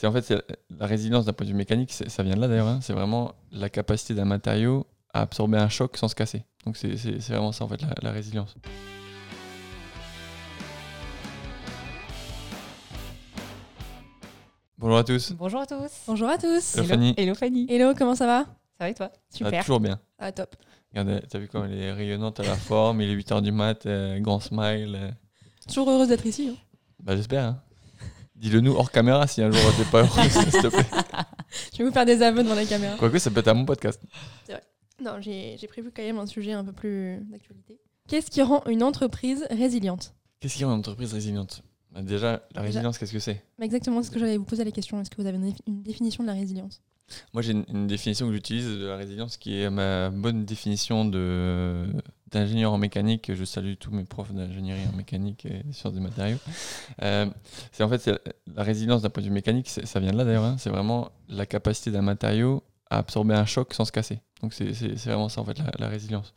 C'est en fait la résilience d'un point de vue mécanique, ça vient de là d'ailleurs. hein. c'est vraiment la capacité d'un matériau à absorber un choc sans se casser. Donc c'est vraiment ça en fait la, la résilience. Bonjour à tous. Bonjour à tous. Bonjour à tous. Hello Fanny. Hello Fanny. Hello, comment ça va? Ça va et toi? Super. toujours bien. Ah, top. Regardez, t'as vu comme elle est rayonnante à la forme, il est 8h du mat, euh, grand smile. euh. Toujours heureuse d'être ici. hein. Bah j'espère. hein. Dis-le nous hors caméra si un jour t'es pas heureuse, s'il te plaît. Je vais vous faire des aveux devant la caméra. Quoique ça peut être à mon podcast. Non, j'ai prévu quand même un sujet un peu plus d'actualité. Qu'est-ce qui rend une entreprise résiliente? Qu'est-ce qui rend une entreprise résiliente? Bah, Déjà, la résilience, qu'est-ce que c'est? Exactement ce que j'allais vous poser la question. Est-ce que vous avez une définition de la résilience? Moi, j'ai une, définition que j'utilise de la résilience qui est ma bonne définition de d'ingénieur en mécanique. Je salue tous mes profs d'ingénierie en mécanique et sciences des matériaux. Euh, c'est en fait la résilience d'un point de vue mécanique, ça vient de là d'ailleurs. hein. c'est vraiment la capacité d'un matériau à absorber un choc sans se casser. Donc c'est c'est- vraiment ça en fait la, la résilience.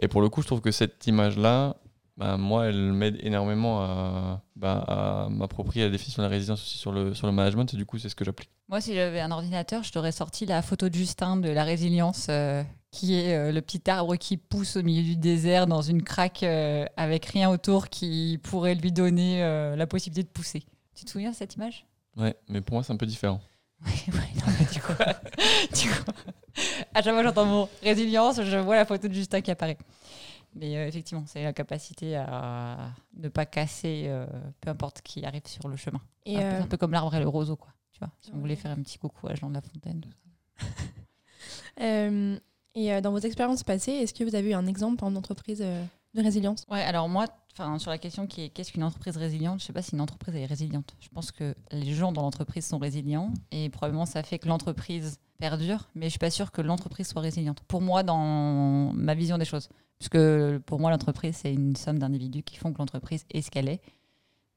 Et pour le coup, je trouve que cette image-là, bah, moi, elle m'aide énormément à, bah, à m'approprier la définition de la résilience aussi sur le, sur le management. Et du coup, c'est ce que j'applique. Moi, si j'avais un ordinateur, je t'aurais sorti la photo de Justin de la résilience, euh, qui est euh, le petit arbre qui pousse au milieu du désert dans une craque euh, avec rien autour qui pourrait lui donner la possibilité de pousser. Tu te souviens de cette image? Ouais, mais pour moi, c'est un peu différent. Ouais, non, mais du coup, du coup, à chaque fois que j'entends mon résilience, je vois la photo de Justin qui apparaît. Mais euh, effectivement, c'est la capacité à ne pas casser, euh, peu importe qui arrive sur le chemin. Et un, peu, euh, un peu comme l'arbre et le roseau, quoi. Tu vois, si on voulait faire un petit coucou à Jean de la Fontaine. et dans vos expériences passées, est-ce que vous avez eu un exemple en entreprise de résilience? Ouais, alors moi, enfin, sur la question qui est qu'est-ce qu'une entreprise résiliente, je sais pas si une entreprise est résiliente. Je pense que les gens dans l'entreprise sont résilients et probablement ça fait que l'entreprise perdure, mais je suis pas sûre que l'entreprise soit résiliente. Pour moi, dans ma vision des choses, puisque pour moi, l'entreprise c'est une somme d'individus qui font que l'entreprise est ce qu'elle est.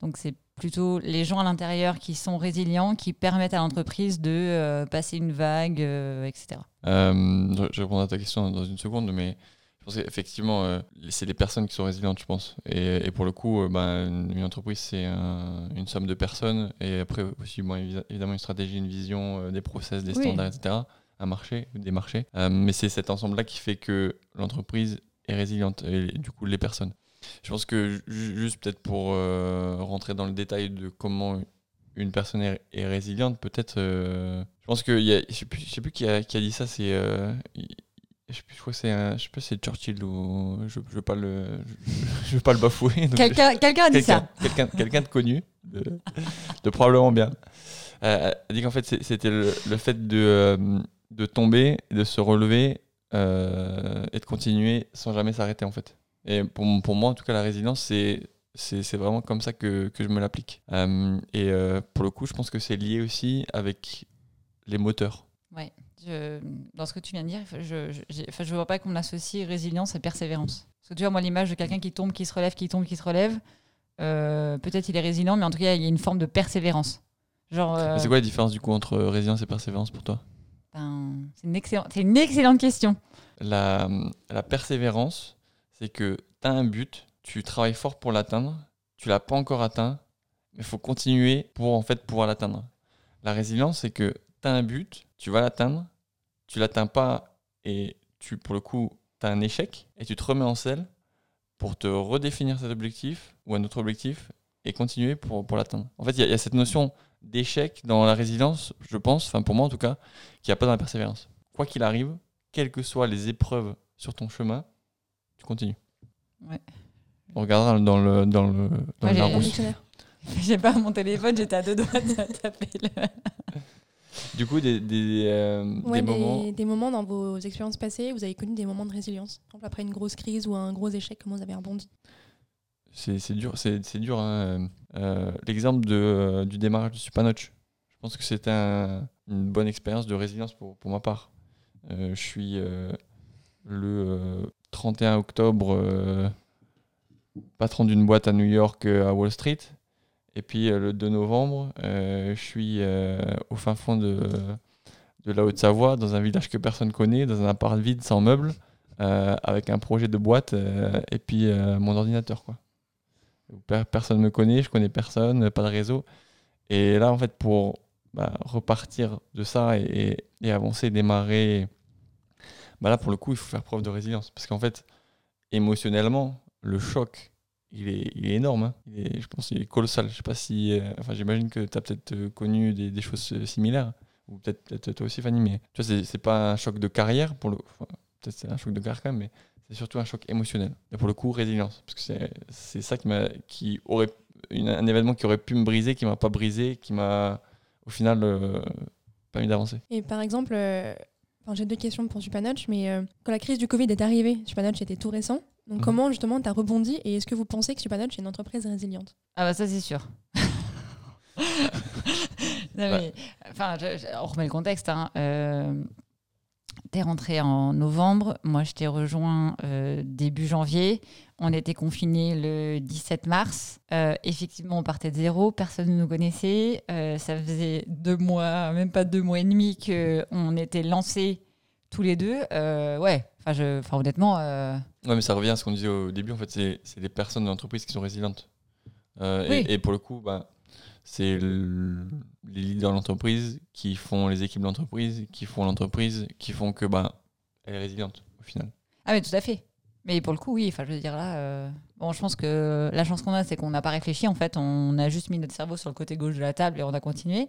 Donc c'est plutôt les gens à l'intérieur qui sont résilients, qui permettent à l'entreprise de euh, passer une vague, euh, etc. Euh, je- je répondrai à ta question dans une seconde, mais je pense qu'effectivement, euh, c'est les personnes qui sont résilientes, je pense. Et, et pour le coup, euh, ben, une une entreprise, c'est un- une somme de personnes. Et après, aussi, bon, évi- évidemment, une stratégie, une vision, euh, des process, des Oui. standards, etc. Un marché, des marchés. Euh, mais c'est cet ensemble-là qui fait que l'entreprise est résiliente, et du coup, les personnes. Je pense que ju- juste peut-être pour euh, rentrer dans le détail de comment une personne est, est résiliente, peut-être. euh, je pense que y a, je sais plus, je sais plus qui a, qui a dit ça. C'est, euh, je sais plus, je crois que c'est, je sais pas, c'est Churchill ou je, je veux pas le, je, veux pas le bafouer. Quelqu'un quelqu'un a dit ça. quelqu'un, quelqu'un de connu, de, de probablement bien, euh, a dit qu'en fait c'était le, le fait de, de tomber, de se relever euh, et de continuer sans jamais s'arrêter en fait. Et pour, pour moi en tout cas la résilience c'est c'est c'est vraiment comme ça que, que je me l'applique. Euh, et euh, pour le coup je pense que c'est lié aussi avec les moteurs. Ouais. Je, dans ce que tu viens de dire, je enfin, je vois pas qu'on associe résilience et persévérance. Parce que tu vois, moi, l'image de quelqu'un qui tombe, qui se relève, qui tombe, qui se relève, peut-être il est résilient, mais en tout cas, il y a une forme de persévérance. Genre, Mais C'est quoi la différence du coup entre résilience et persévérance pour toi? Ben, c'est une, excellente- une excellente question. la, la persévérance, c'est que tu as un but, tu travailles fort pour l'atteindre, tu l'as pas encore atteint, mais il faut continuer pour en fait pouvoir l'atteindre. La résilience, c'est que tu as un but, tu vas l'atteindre, tu l'atteins pas et tu pour le coup, tu as un échec et tu te remets en selle pour te redéfinir cet objectif ou un autre objectif et continuer pour, pour l'atteindre. En fait, il y a cette notion d'échec dans la résilience, je pense, enfin pour moi en tout cas, qu'il n'y a pas dans la persévérance. Quoi qu'il arrive, quelles que soient les épreuves sur ton chemin, tu continues. Ouais. On regardera dans le dans le dans Ouais, le j'ai- pas mon téléphone, j'étais à deux doigts de taper le. Du coup, des, des, euh, Ouais, des des, moments. des moments dans vos expériences passées, vous avez connu des moments de résilience? Par exemple, après une grosse crise ou un gros échec, comment vous avez rebondi? C'est dur, c'est dur. hein. Euh, L'exemple de, euh, du démarrage du Supanoch, je pense que c'était un- une bonne expérience de résilience pour, ma part. Euh, je suis le euh, 31 octobre patron d'une boîte à New York à Wall Street. Et puis le 2 novembre, je suis au fin fond de, de la Haute-Savoie, dans un village que personne connaît, dans un appart vide sans meubles, avec un projet de boîte et puis mon ordinateur. Quoi. Per- Personne ne me connaît, je connais personne, pas de réseau. Et là, en fait, pour bah, repartir de ça et, avancer, démarrer. Bah là, pour le coup, il faut faire preuve de résilience. Parce qu'en fait, émotionnellement, le choc, il est, énorme. hein. Je pense qu'il est colossal. Je sais pas si. euh, enfin, j'imagine que tu as peut-être euh, connu des, choses euh, similaires. Ou peut-être toi aussi, Fanny. Mais tu vois, c'est- pas un choc de carrière. Peut-être c'est un choc de carrière quand même, mais c'est surtout un choc émotionnel. Et pour le coup, résilience. Parce que c'est- c'est ça qui, m'a qui aurait. une- un événement qui aurait pu me briser, qui m'a pas brisé, qui m'a, au final, euh, permis d'avancer. Et par exemple, euh, enfin, j'ai deux questions pour Supernotch, mais euh, quand la crise du Covid est arrivée, Supernotch était tout récent. Donc Mhm. comment justement tu as rebondi et est-ce que vous pensez que Supernotch est une entreprise résiliente? Ah bah ça c'est sûr. Non, mais, enfin, je- je- on remet le contexte. Hein. T'es rentré en novembre, moi je t'ai rejoint euh, début janvier. On était confinés le 17 mars. Euh, effectivement, on partait de zéro, personne ne nous connaissait. Euh, ça faisait deux mois, même pas deux mois et demi qu'on était lancés tous les deux. Ouais, enfin, je- enfin, honnêtement, Ouais, mais ça revient à ce qu'on disait au début. En fait, c'est les personnes de l'entreprise qui sont résilientes. Oui. et, et pour le coup, bah, c'est le- les leaders de l'entreprise qui font les équipes de l'entreprise, qui font l'entreprise, qui font que bah, elle est résiliente au final. Ah mais tout à fait. Mais pour le coup, oui, enfin je veux dire là, euh, bon, je pense que la chance qu'on a, c'est qu'on n'a pas réfléchi en fait, on a juste mis notre cerveau sur le côté gauche de la table et on a continué.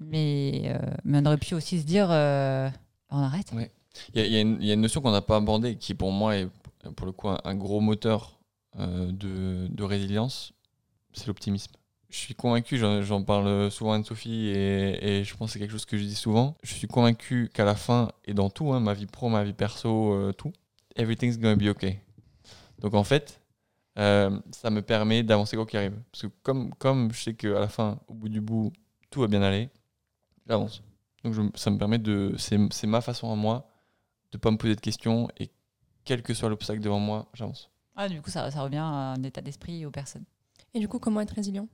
Mais, euh, mais on aurait pu aussi se dire, euh, on arrête. Ouais. Il y, a- y une- il y a une notion qu'on n'a pas abordée qui pour moi est pour le coup un, un gros moteur de, de résilience, c'est l'optimisme. Je suis convaincu, j'en parle souvent à Anne-Sophie et, et je pense que c'est quelque chose que je dis souvent. Je suis convaincu qu'à la fin, et dans tout, hein, ma vie pro, ma vie perso, euh, tout, everything's gonna be okay. Donc en fait, euh, ça me permet d'avancer quoi qu'il arrive. Parce que comme, comme je sais qu'à la fin, au bout du bout, tout va bien aller, j'avance. Donc je- ça me permet de. C'est c'est ma façon à moi de pas me poser de questions et quel que soit l'obstacle devant moi, j'avance. Ah, du coup, ça, ça revient à un état d'esprit aux personnes. Et du coup, comment être résilient?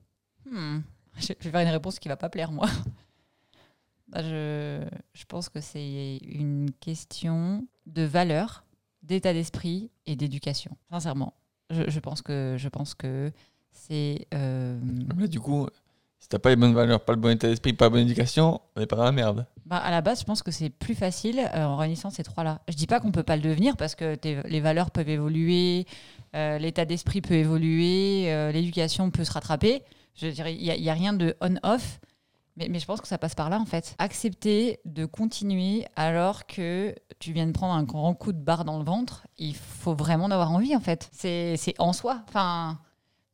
Hmm. Je vais faire une réponse qui va pas plaire, moi. Bah, je, je pense que c'est une question de valeur, d'état d'esprit et d'éducation. Sincèrement, je, je pense que je pense que c'est euh, Là, du coup, si t'as pas les bonnes valeurs, pas le bon état d'esprit, pas la bonne éducation, on est pas dans la merde. Bah, à la base, je pense que c'est plus facile euh, en réunissant ces trois-là. Je dis pas qu'on peut pas le devenir parce que les valeurs peuvent évoluer, euh, l'état d'esprit peut évoluer, l'éducation peut se rattraper. Je dirais, il n'y a, rien de on-off, mais, je pense que ça passe par là en fait. Accepter de continuer alors que tu viens de prendre un grand coup de barre dans le ventre, il faut vraiment en avoir envie en fait. C'est en soi. Enfin.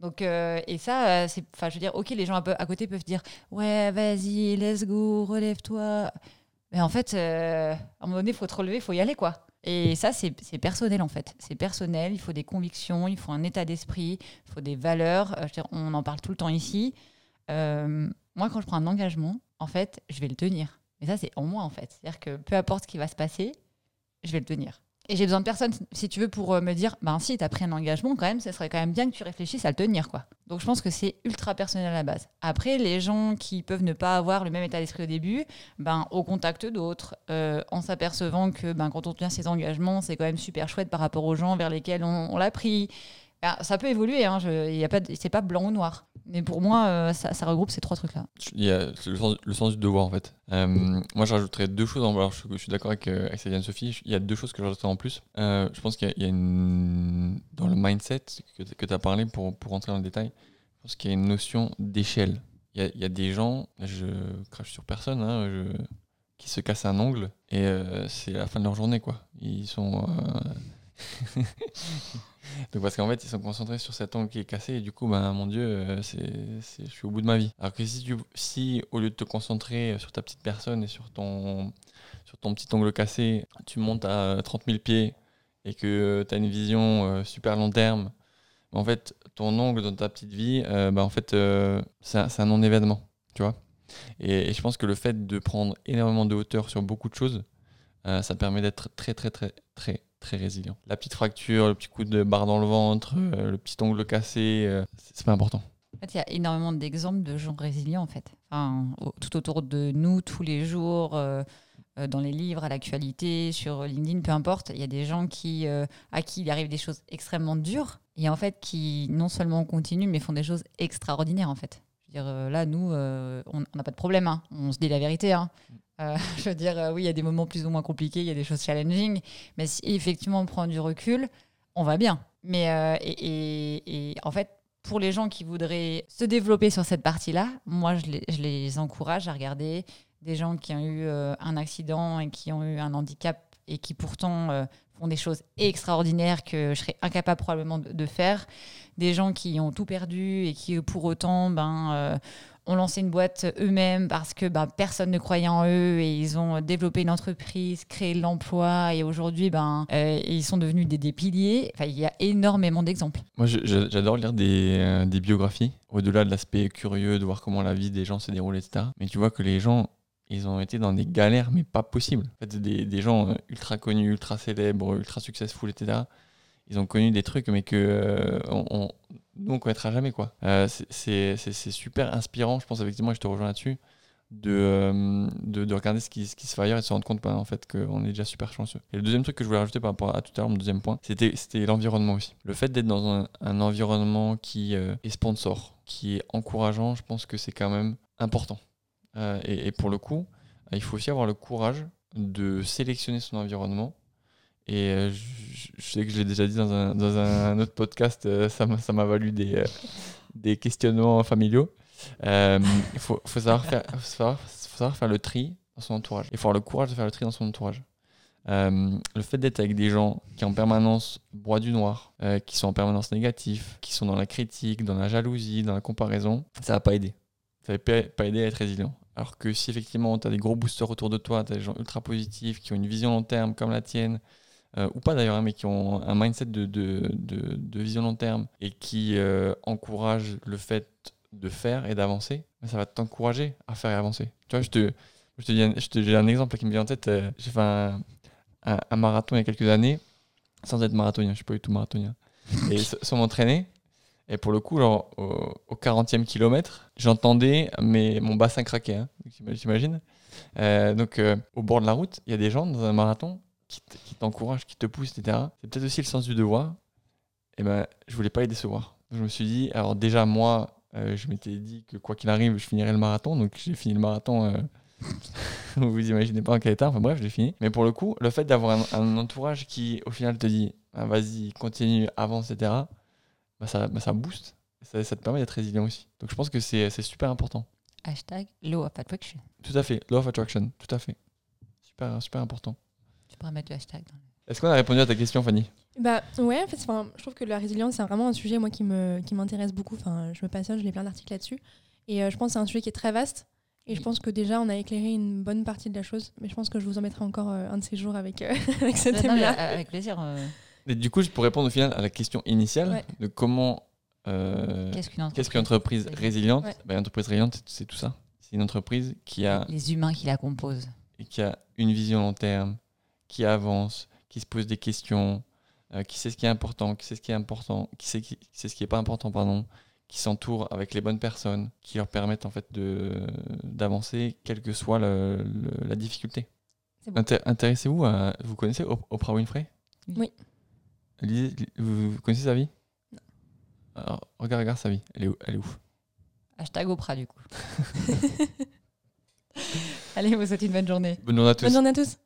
Donc, euh, et ça, euh, c'est, je veux dire, ok, les gens à côté peuvent dire, ouais, vas-y, let's go, relève-toi. Mais en fait, euh, à un moment donné, il faut te relever, il faut y aller, quoi. Et ça, c'est personnel, en fait. C'est personnel, il faut des convictions, il faut un état d'esprit, il faut des valeurs. Euh, on en parle tout le temps ici. Euh, moi, quand je prends un engagement, en fait, je vais le tenir. Et ça, c'est en moi, en fait. C'est-à-dire que peu importe ce qui va se passer, je vais le tenir. Et j'ai besoin de personne, si tu veux, pour euh, me dire, ben si, tu pris un engagement, quand même, ce serait quand même bien que tu réfléchisses à le tenir, quoi. Donc je pense que c'est ultra personnel à la base. Après, les gens qui peuvent ne pas avoir le même état d'esprit au début, ben, au contact d'autres, euh, en s'apercevant que ben, quand on tient ses engagements, c'est quand même super chouette par rapport aux gens vers lesquels on l'a pris. Ben, ça peut évoluer, hein, je, pas c'est pas blanc ou noir. Mais pour moi, euh, ça, regroupe ces trois trucs-là. Il y a le sens, du devoir en fait. Euh, moi je deux choses. en- Alors, je, suis d'accord avec, euh, avec Céline Sophie. Il y a deux choses que je en plus. Euh, je pense qu'il y a, une. Dans le mindset que, tu as parlé pour, pour rentrer dans le détail, je pense qu'il y a une notion d'échelle. Il y a, des gens, je crache sur personne, hein, qui se cassent un ongle et c'est la fin de leur journée quoi. Ils sont. euh, Donc parce qu'en fait ils sont concentrés sur cet ongle qui est cassé et du coup ben mon dieu euh, c'est, je suis au bout de ma vie. Alors que si tu si au lieu de te concentrer sur ta petite personne et sur ton sur ton petit ongle cassé, tu montes à 30 000 pieds et que tu as une vision euh, super long terme, en fait ton ongle dans ta petite vie, euh, ben, en fait euh, c'est, un, non-événement, tu vois. Et, je pense que le fait de prendre énormément de hauteur sur beaucoup de choses, euh, ça permet d'être très très très très très résilient. La petite fracture, le petit coup de barre dans le ventre, euh, le petit ongle cassé, euh, c'est pas important. En fait, il y a énormément d'exemples de gens résilients, en fait. Tout autour de nous, tous les jours, euh, dans les livres, à l'actualité, sur LinkedIn, peu importe. Il y a des gens qui, à qui il arrive des choses extrêmement dures et en fait qui non seulement continuent, mais font des choses extraordinaires, en fait. Je veux dire, là, nous, on n'a pas de problème. hein. On se dit la vérité. hein. Euh, je veux dire, euh, oui, il y a des moments plus ou moins compliqués, il y a des choses challenging. Mais si effectivement on prend du recul, on va bien. Mais euh, et, en fait, pour les gens qui voudraient se développer sur cette partie-là, moi, je les, encourage à regarder des gens qui ont eu un accident et qui ont eu un handicap et qui pourtant font des choses extraordinaires que je serais incapable probablement de, de faire. Des gens qui ont tout perdu et qui, pour autant, ben, ont lancé une boîte eux-mêmes parce que ben, personne ne croyait en eux et ils ont développé une entreprise, créé de l'emploi et aujourd'hui, ben, euh, ils sont devenus des, piliers. Enfin, il y a énormément d'exemples. Moi, j'adore lire des, euh, des biographies, au-delà de l'aspect curieux de voir comment la vie des gens s'est déroulée, etc. Mais tu vois que les gens, ils ont été dans des galères, mais pas possibles. En fait, des, des gens euh, ultra connus, ultra célèbres, ultra successful, etc. Ils ont connu des trucs, mais que euh, nous, on connaîtra jamais, quoi. Euh, c'est- super inspirant, je pense, effectivement, et je te rejoins là-dessus, de, euh, de, de regarder ce qui, se fait ailleurs et de se rendre compte, bah, en fait, qu'on est déjà super chanceux. Et le deuxième truc que je voulais rajouter par rapport à tout à l'heure, mon deuxième point, c'était l'environnement aussi. Le fait d'être dans un, environnement qui euh, est sponsor, qui est encourageant, je pense que c'est quand même important. Et, pour le coup, il faut aussi avoir le courage de sélectionner son environnement. Et euh, je, sais que je l'ai déjà dit dans un, dans un autre podcast, euh, ça m'a valu des, euh, des questionnements familiaux. Euh, Il faut, faut, savoir faire, faut, savoir, faut savoir faire le tri dans son entourage. Il faut avoir le courage de faire le tri dans son entourage. Le fait d'être avec des gens qui en permanence broient du noir, qui sont en permanence négatifs, qui sont dans la critique, dans la jalousie, dans la comparaison, ça va pas aider. Ça va pas aider à être résilient. Alors que si effectivement tu as des gros boosters autour de toi, tu as des gens ultra positifs qui ont une vision long terme comme la tienne, euh, ou pas d'ailleurs, hein, mais qui ont un mindset de, de, de- de vision long terme et qui euh, encouragent le fait de faire et d'avancer, ça va t'encourager à faire et avancer. Tu vois, je te, je te dis un, je te- j'ai un exemple qui me vient en tête. euh, J'ai fait un, un- un marathon il y a quelques années, sans être marathonien, je suis pas du tout marathonien. Et sans m'entraîner. Et pour le coup, genre, au, au 40e kilomètre, j'entendais mes, mon bassin craquer, hein, j'imagine. Euh, donc, euh, au bord de la route, il y a des gens dans un marathon qui t- qui te poussent, etc. C'est peut-être aussi le sens du devoir. Et ben, je voulais pas les décevoir. Je me suis dit, alors déjà, moi, euh, je m'étais dit que quoi qu'il arrive, je finirais le marathon. Donc, j'ai fini le marathon. euh, vous vous imaginez pas en quel état. Enfin, bref, je l'ai fini. Mais pour le coup, le fait d'avoir un, un entourage qui, au final, te dit, Ah, vas-y, continue, avance, etc., bah, ça, bah, ça booste. Ça, ça te permet d'être résilient aussi. Donc, je pense que c'est c'est super important. Hashtag Law of Attraction. Tout à fait. Law of Attraction, tout à fait. Super, super important. Tu pourrais mettre le hashtag. dans le- Est-ce qu'on a répondu à ta question, Fanny? Bah ouais, en fait, enfin, je trouve que la résilience, c'est vraiment un sujet moi qui me qui m'intéresse beaucoup. Enfin, je me passionne, je lis plein d'articles là-dessus. Et euh, je pense que c'est un sujet qui est très vaste. Et je pense que déjà, on a éclairé une bonne partie de la chose. Mais je pense que je vous en mettrai encore euh, un de ces jours avec, euh, avec ce Non, thème-là. euh, avec plaisir. euh, Et du coup, je pour répondre au final à la question initiale Ouais. de comment. euh, Qu'est-ce qu'une entreprise Qu'est-ce qu'une entreprise résiliente Ouais. Bah, Une entreprise résiliente, c'est- tout ça. C'est une entreprise qui a, Les humains qui la composent. qui a une vision long terme, qui avance, qui se pose des questions, euh, qui sait ce qui est important, qui sait ce qui est important, qui sait, qui, qui sait ce qui est pas important, pardon, qui s'entoure avec les bonnes personnes, qui leur permettent en fait de d'avancer, quelle que soit le- le- la difficulté. C'est bon. Inté- Intéressez-vous à. Vous connaissez Op- Oprah Winfrey? Oui. Lisez- vous, vous connaissez sa vie? Alors, regarde, regarde sa vie. Elle est, elle est ouf. Hashtag Oprah, du coup. Allez, vous souhaitez une bonne journée. Bonne journée à tous. Bonne journée à tous.